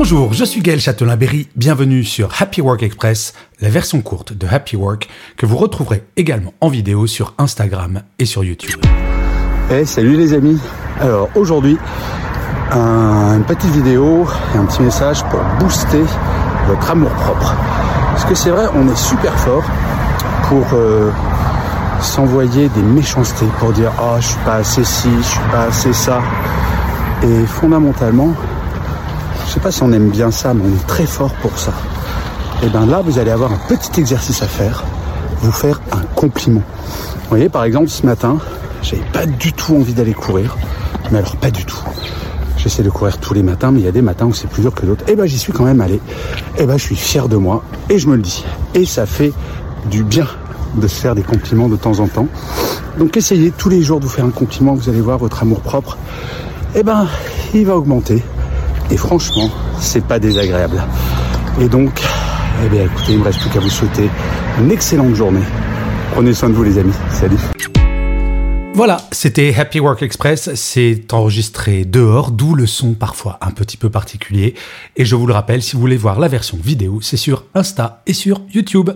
Bonjour, je suis Gaël Châtelain-Berry, bienvenue sur Happy Work Express, la version courte de Happy Work que vous retrouverez également en vidéo sur Instagram et sur YouTube. Eh salut les amis Alors aujourd'hui, une petite vidéo et un petit message pour booster votre amour propre. Parce que c'est vrai, on est super fort pour euh, s'envoyer des méchancetés, pour dire oh je suis pas assez ci, je suis pas assez ça. Et fondamentalement, pas si on aime bien ça, mais on est très fort pour ça. Et bien là, vous allez avoir un petit exercice à faire, vous faire un compliment. Vous voyez, par exemple, ce matin, j'avais pas du tout envie d'aller courir, mais alors pas du tout. J'essaie de courir tous les matins, mais il y a des matins où c'est plus dur que d'autres. Et ben j'y suis quand même allé. Et ben je suis fier de moi et je me le dis. Et ça fait du bien de se faire des compliments de temps en temps. Donc essayez tous les jours de vous faire un compliment, vous allez voir votre amour propre. Et ben il va augmenter. Et franchement, c'est pas désagréable. Et donc, eh bien écoutez, il me reste plus qu'à vous souhaiter une excellente journée. Prenez soin de vous les amis. Salut. Voilà, c'était Happy Work Express, c'est enregistré dehors, d'où le son parfois un petit peu particulier. Et je vous le rappelle, si vous voulez voir la version vidéo, c'est sur Insta et sur YouTube.